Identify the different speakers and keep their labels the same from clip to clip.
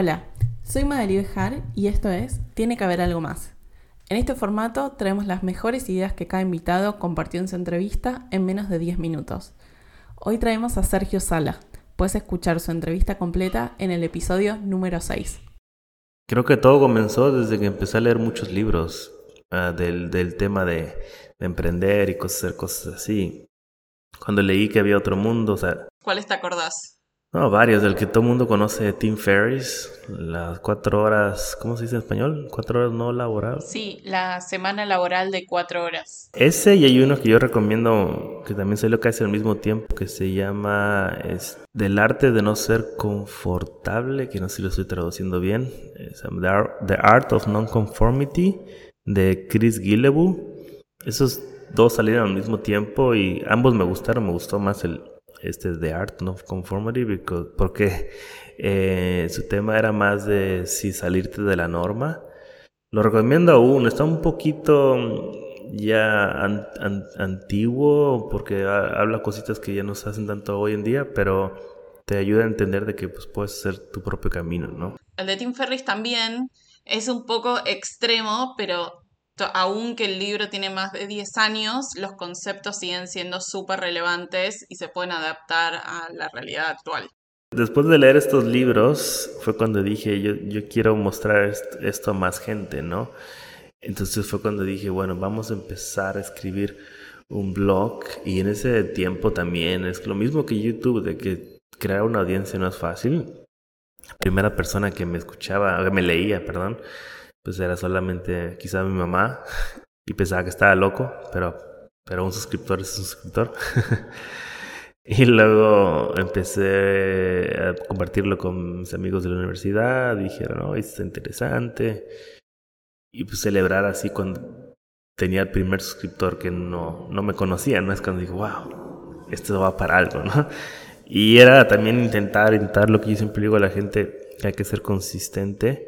Speaker 1: Hola, soy Madeli Bejar y esto es Tiene que haber algo más. En este formato traemos las mejores ideas que cada invitado compartió en su entrevista en menos de 10 minutos. Hoy traemos a Sergio Sala. Puedes escuchar su entrevista completa en el episodio número 6.
Speaker 2: Creo que todo comenzó desde que empecé a leer muchos libros uh, del, del, tema de, de, emprender y cosas, hacer cosas así. Cuando leí que había otro mundo, o sea...
Speaker 3: ¿Cuáles te acordás?
Speaker 2: No, varios, del que todo el mundo conoce, Tim Ferriss, las cuatro horas, ¿cómo se dice en español? Cuatro horas no laborales.
Speaker 3: Sí, la semana laboral de cuatro horas.
Speaker 2: Ese y hay uno que yo recomiendo, que también salió casi al mismo tiempo, que se llama es, Del arte de no ser confortable, que no sé si lo estoy traduciendo bien, es, um, The, Art, The Art of Non-Conformity, de Chris Guillebeau. Esos dos salieron al mismo tiempo y ambos me gustaron, me gustó más el este The Art of Conformity because, porque eh, su tema era más de si salirte de la norma. Lo recomiendo aún, está un poquito mm, ya an, an, antiguo porque habla cositas que ya no se hacen tanto hoy en día, pero te ayuda a entender de que pues, puedes hacer tu propio camino, ¿no?
Speaker 3: El de Tim Ferriss también es un poco extremo, pero aunque el libro tiene más de 10 años, los conceptos siguen siendo súper relevantes y se pueden adaptar a la realidad actual.
Speaker 2: Después de leer estos libros fue cuando dije, yo, yo quiero mostrar esto a más gente, ¿no? Entonces fue cuando dije, bueno, vamos a empezar a escribir un blog y en ese tiempo también es lo mismo que YouTube, de que crear una audiencia no es fácil. Primera persona que me escuchaba, me leía, perdón, pues era solamente quizá mi mamá y pensaba que estaba loco, pero, pero un suscriptor es un suscriptor. y luego empecé a compartirlo con mis amigos de la universidad, dijeron, no, esto es interesante. Y pues celebrar así cuando tenía el primer suscriptor que no, no me conocía, ¿no? Es cuando digo, wow, esto va para algo, ¿no? Y era también intentar, intentar lo que yo siempre digo a la gente, que hay que ser consistente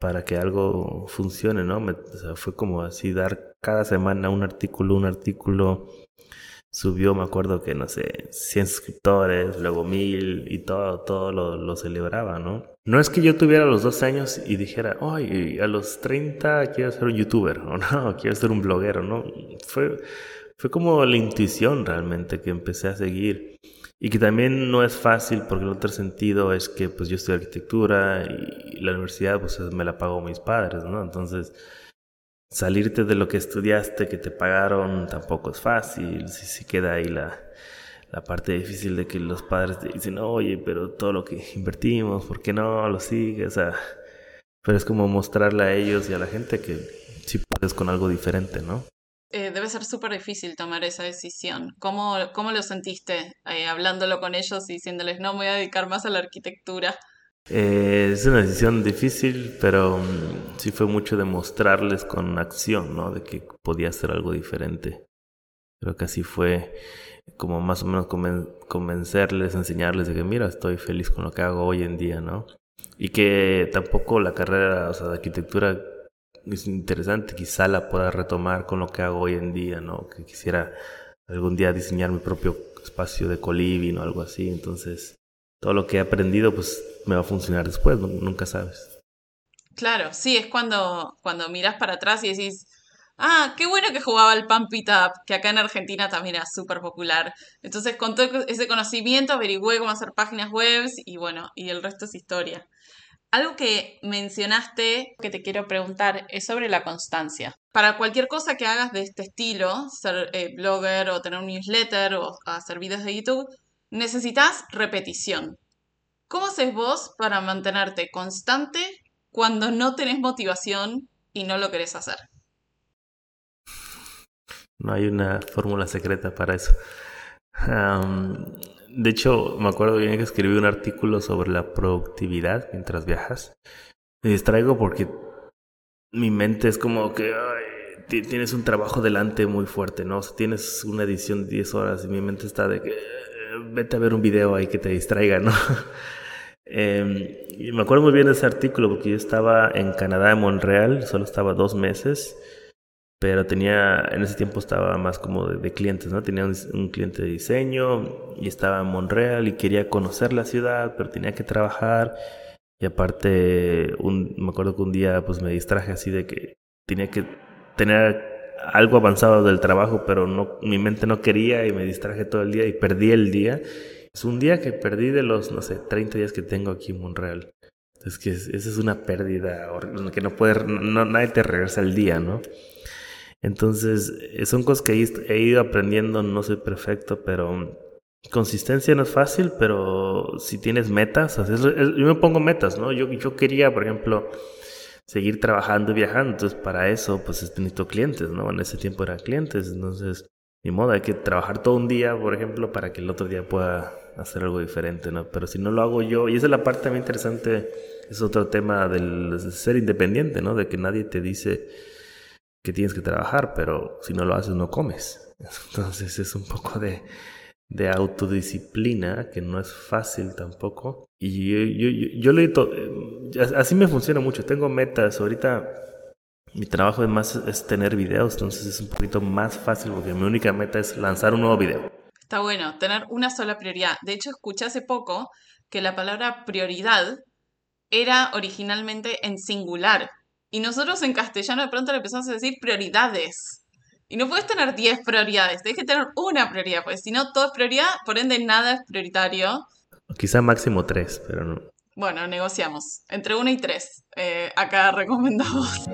Speaker 2: para que algo funcione, ¿no? Me, o sea, fue como así dar cada semana un artículo, un artículo. Subió, me acuerdo que, no sé, 100 suscriptores, luego 1000 y todo, todo lo, lo celebraba, ¿no? No es que yo tuviera los 12 años y dijera, ay, a los 30 quiero ser un youtuber, o no, quiero ser un bloguero, ¿no? Fue, fue como la intuición realmente que empecé a seguir. Y que también no es fácil porque el otro sentido es que pues yo estudio arquitectura y la universidad pues me la pagó mis padres, ¿no? Entonces salirte de lo que estudiaste, que te pagaron, tampoco es fácil. Si, si queda ahí la, la parte difícil de que los padres te dicen, oye, pero todo lo que invertimos, ¿por qué no lo sigues? O sea, pero es como mostrarle a ellos y a la gente que sí puedes con algo diferente, ¿no?
Speaker 3: Eh, debe ser súper difícil tomar esa decisión. ¿Cómo, cómo lo sentiste eh, hablándolo con ellos y diciéndoles, no, me voy a dedicar más a la arquitectura?
Speaker 2: Eh, es una decisión difícil, pero um, sí fue mucho demostrarles con acción, ¿no? De que podía hacer algo diferente. Creo que así fue como más o menos conven convencerles, enseñarles de que, mira, estoy feliz con lo que hago hoy en día, ¿no? Y que tampoco la carrera o sea, de arquitectura es interesante, quizá la pueda retomar con lo que hago hoy en día, ¿no? Que quisiera algún día diseñar mi propio espacio de coliving o algo así, entonces todo lo que he aprendido pues me va a funcionar después, nunca sabes.
Speaker 3: Claro, sí, es cuando, cuando miras para atrás y decís, ah, qué bueno que jugaba el Pump It Up, que acá en Argentina también era súper popular. Entonces con todo ese conocimiento averigüé cómo hacer páginas web y bueno, y el resto es historia. Algo que mencionaste que te quiero preguntar es sobre la constancia. Para cualquier cosa que hagas de este estilo, ser eh, blogger o tener un newsletter o hacer videos de YouTube, necesitas repetición. ¿Cómo haces vos para mantenerte constante cuando no tenés motivación y no lo querés hacer?
Speaker 2: No hay una fórmula secreta para eso. De hecho, me acuerdo bien que escribí un artículo sobre la productividad mientras viajas. Me distraigo porque mi mente es como que tienes un trabajo delante muy fuerte, ¿no? O sea, tienes una edición de 10 horas y mi mente está de que vete a ver un video ahí que te distraiga, ¿no? eh, y me acuerdo muy bien ese artículo porque yo estaba en Canadá, en Montreal, solo estaba dos meses pero tenía, en ese tiempo estaba más como de, clientes, ¿no? Tenía un, cliente de diseño y estaba en Montreal y quería conocer la ciudad, pero tenía que trabajar Y aparte, un, me acuerdo que un día pues me distraje así de que tenía que tener algo avanzado del trabajo, pero no, mi mente no quería y me distraje todo el día y perdí el día. Es un día que perdí de los, no sé, 30 días que tengo aquí en Monreal. Es que esa es una pérdida que no puede, no, nadie te regresa el día, ¿no? Entonces, eh, son cosas que he ido aprendiendo, no soy perfecto, pero consistencia no es fácil, pero si tienes metas, yo me pongo metas, ¿no? Yo, yo quería, por ejemplo, seguir trabajando y viajando, entonces para eso, pues necesito clientes, ¿no? En ese tiempo eran clientes, entonces, ni modo, hay que trabajar todo un día, por ejemplo, para que el otro día pueda hacer algo diferente, ¿no? Pero si no lo hago yo, y esa es la parte también interesante, es otro tema del ser independiente, ¿no? De que nadie te dice que tienes que trabajar, pero si no lo haces no comes. Entonces es un poco de, de autodisciplina que no es fácil tampoco. Y yo, yo, yo, eh, así me funciona mucho. Tengo metas. Ahorita mi trabajo es más es tener videos, entonces es un poquito más fácil porque mi única meta es lanzar un nuevo video.
Speaker 3: Está bueno, tener una sola prioridad. De hecho, escuché hace poco que la palabra prioridad era originalmente en singular y nosotros en castellano de pronto le empezamos a decir prioridades. Y no puedes tener 10 prioridades, tienes que tener una prioridad, porque si no todo es prioridad, por ende nada es prioritario.
Speaker 2: quizá máximo 3, pero no.
Speaker 3: Bueno, negociamos. Entre 1 y 3. Eh, acá recomendamos.